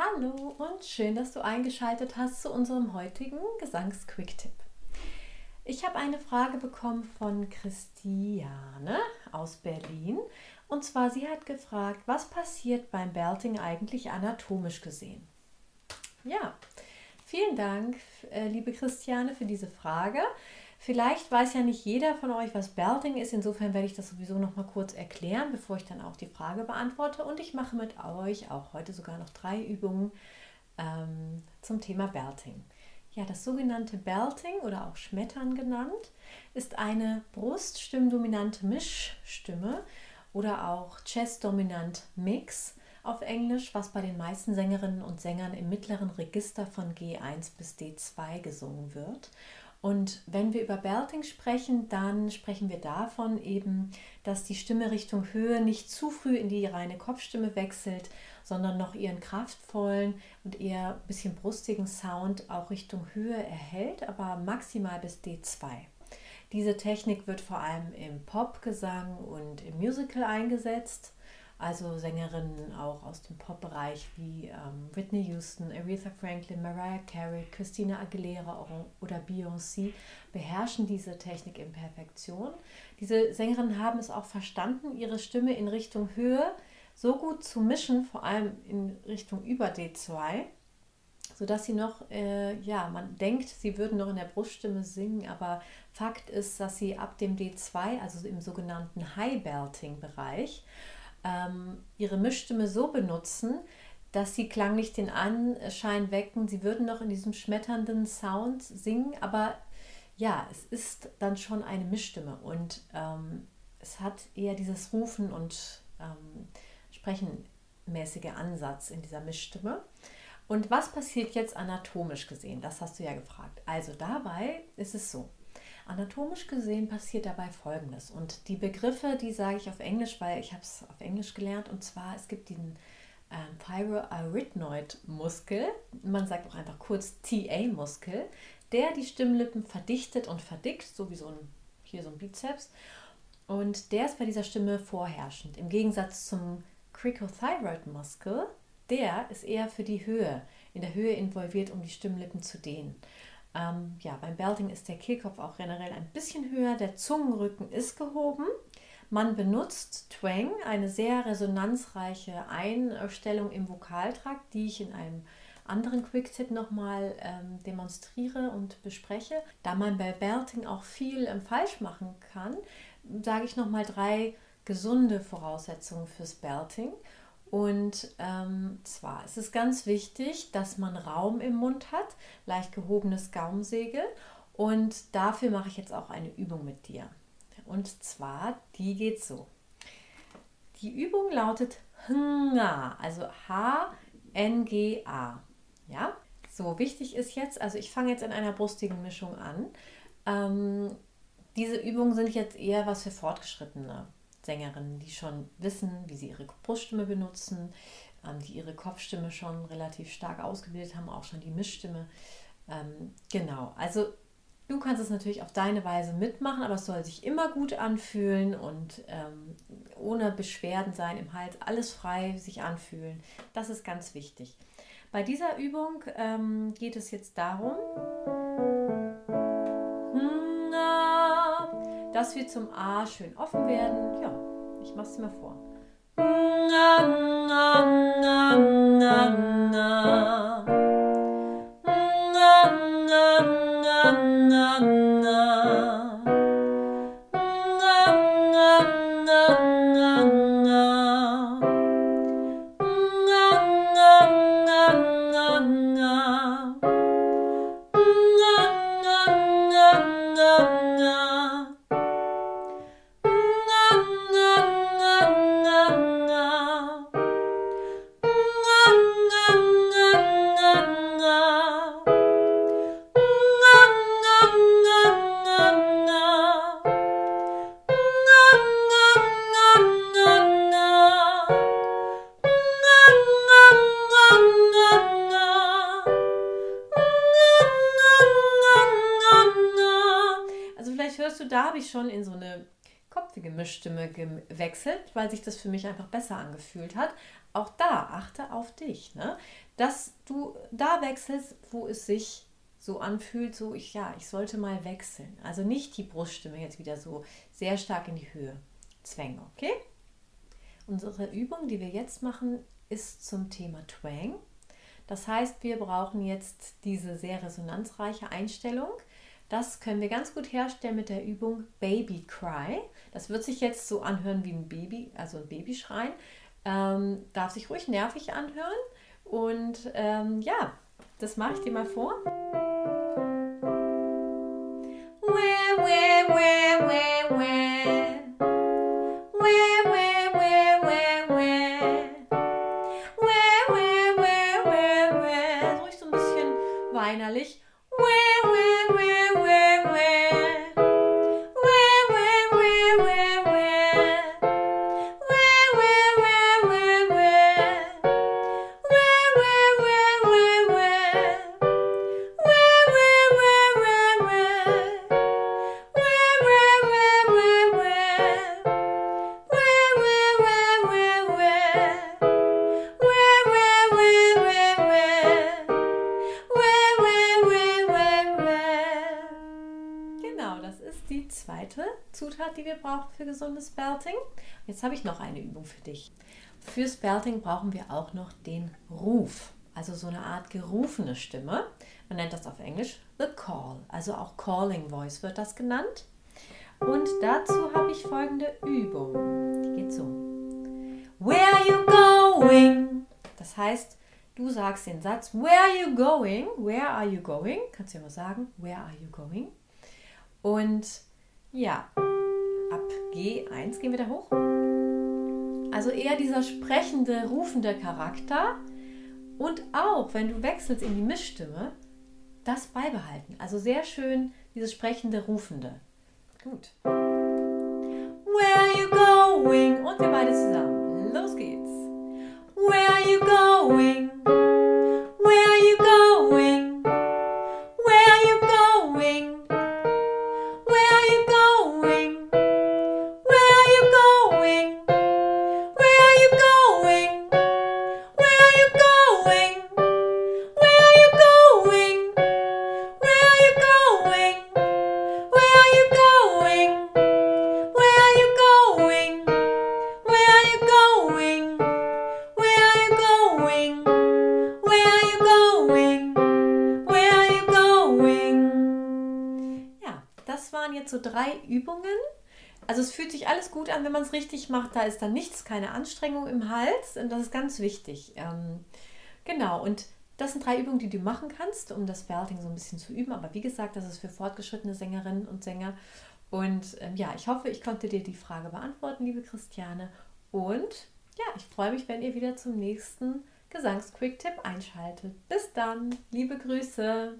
Hallo und schön, dass du eingeschaltet hast zu unserem heutigen Gesangs-Quick-Tipp. Ich habe eine Frage bekommen von Christiane aus Berlin. Und zwar, sie hat gefragt, was passiert beim Belting eigentlich anatomisch gesehen? Ja, vielen Dank, äh, liebe Christiane, für diese Frage. Vielleicht weiß ja nicht jeder von euch, was Belting ist. Insofern werde ich das sowieso noch mal kurz erklären, bevor ich dann auch die Frage beantworte. Und ich mache mit euch auch heute sogar noch drei Übungen ähm, zum Thema Belting. Ja, das sogenannte Belting oder auch Schmettern genannt, ist eine bruststimmdominante Mischstimme oder auch Chest-dominant Mix auf Englisch, was bei den meisten Sängerinnen und Sängern im mittleren Register von G1 bis D2 gesungen wird. Und wenn wir über Belting sprechen, dann sprechen wir davon eben, dass die Stimme Richtung Höhe nicht zu früh in die reine Kopfstimme wechselt, sondern noch ihren kraftvollen und eher ein bisschen brustigen Sound auch Richtung Höhe erhält, aber maximal bis D2. Diese Technik wird vor allem im Popgesang und im Musical eingesetzt also Sängerinnen auch aus dem Pop-Bereich wie ähm, Whitney Houston, Aretha Franklin, Mariah Carey, Christina Aguilera oder Beyoncé beherrschen diese Technik in Perfektion. Diese Sängerinnen haben es auch verstanden, ihre Stimme in Richtung Höhe so gut zu mischen, vor allem in Richtung über D2, sodass sie noch, äh, ja, man denkt, sie würden noch in der Bruststimme singen, aber Fakt ist, dass sie ab dem D2, also im sogenannten High-Belting-Bereich, ähm, ihre Mischstimme so benutzen, dass sie klanglich den Anschein wecken, sie würden noch in diesem schmetternden Sound singen, aber ja, es ist dann schon eine Mischstimme und ähm, es hat eher dieses Rufen und ähm, Sprechenmäßige Ansatz in dieser Mischstimme. Und was passiert jetzt anatomisch gesehen? Das hast du ja gefragt. Also dabei ist es so. Anatomisch gesehen passiert dabei Folgendes. Und die Begriffe, die sage ich auf Englisch, weil ich habe es auf Englisch gelernt. Und zwar, es gibt den ähm, Thyroarytenoid-Muskel, man sagt auch einfach kurz TA-Muskel, der die Stimmlippen verdichtet und verdickt, so wie so ein, hier so ein Bizeps. Und der ist bei dieser Stimme vorherrschend. Im Gegensatz zum Cricothyroid-Muskel, der ist eher für die Höhe, in der Höhe involviert, um die Stimmlippen zu dehnen. Ähm, ja, beim Belting ist der Kehlkopf auch generell ein bisschen höher, der Zungenrücken ist gehoben. Man benutzt Twang, eine sehr resonanzreiche Einstellung im Vokaltrakt, die ich in einem anderen Quick-Tip nochmal ähm, demonstriere und bespreche. Da man bei Belting auch viel ähm, falsch machen kann, sage ich nochmal drei gesunde Voraussetzungen fürs Belting. Und ähm, zwar ist es ganz wichtig, dass man Raum im Mund hat, leicht gehobenes Gaumsegel. Und dafür mache ich jetzt auch eine Übung mit dir. Und zwar, die geht so. Die Übung lautet HNGA, also H-N-G-A. Ja, so wichtig ist jetzt, also ich fange jetzt in einer brustigen Mischung an. Ähm, diese Übungen sind jetzt eher was für Fortgeschrittene. Sängerinnen, die schon wissen, wie sie ihre Bruststimme benutzen, ähm, die ihre Kopfstimme schon relativ stark ausgebildet haben, auch schon die Mischstimme. Ähm, genau, also du kannst es natürlich auf deine Weise mitmachen, aber es soll sich immer gut anfühlen und ähm, ohne Beschwerden sein im Hals, alles frei sich anfühlen. Das ist ganz wichtig. Bei dieser Übung geht es jetzt darum, dass wir zum A schön offen werden. Ja, ich mache es mir vor. Na, na, na, na, na. Ich schon in so eine kopfige Mischstimme gewechselt, weil sich das für mich einfach besser angefühlt hat. auch da achte auf dich, ne? dass du da wechselst, wo es sich so anfühlt, so ich ja, ich sollte mal wechseln. Also nicht die Bruststimme jetzt wieder so sehr stark in die Höhe zwängen, okay? Unsere Übung, die wir jetzt machen, ist zum Thema Twang. Das heißt, wir brauchen jetzt diese sehr resonanzreiche Einstellung. Das können wir ganz gut herstellen mit der Übung Baby Cry. Das wird sich jetzt so anhören wie ein Baby, also ein Babyschreien. Ähm, darf sich ruhig nervig anhören. Und ähm, ja, das mache ich dir mal vor. Where, where, where. Where, Zutat, die wir brauchen für gesundes Belting. Jetzt habe ich noch eine Übung für dich. Fürs Belting brauchen wir auch noch den Ruf, also so eine Art gerufene Stimme. Man nennt das auf Englisch the call, also auch Calling Voice wird das genannt. Und dazu habe ich folgende Übung. Die geht so. Where are you going? Das heißt, du sagst den Satz, Where are you going? Where are you going? Kannst du ja mal sagen, Where are you going? Und ja, ab G1 gehen wir da hoch. Also eher dieser sprechende, rufende Charakter. Und auch, wenn du wechselst in die Mischstimme, das beibehalten. Also sehr schön dieses sprechende, rufende. Gut. Where are you going? Und wir beide zusammen. Los geht's. Where are you going? Waren jetzt so drei Übungen. Also es fühlt sich alles gut an, wenn man es richtig macht. Da ist dann nichts, keine Anstrengung im Hals und das ist ganz wichtig. Ähm, genau, und das sind drei Übungen, die du machen kannst, um das Belting so ein bisschen zu üben. Aber wie gesagt, das ist für fortgeschrittene Sängerinnen und Sänger. Und ähm, ja, ich hoffe, ich konnte dir die Frage beantworten, liebe Christiane. Und ja, ich freue mich, wenn ihr wieder zum nächsten Gesangs-Quick-Tipp einschaltet. Bis dann, liebe Grüße.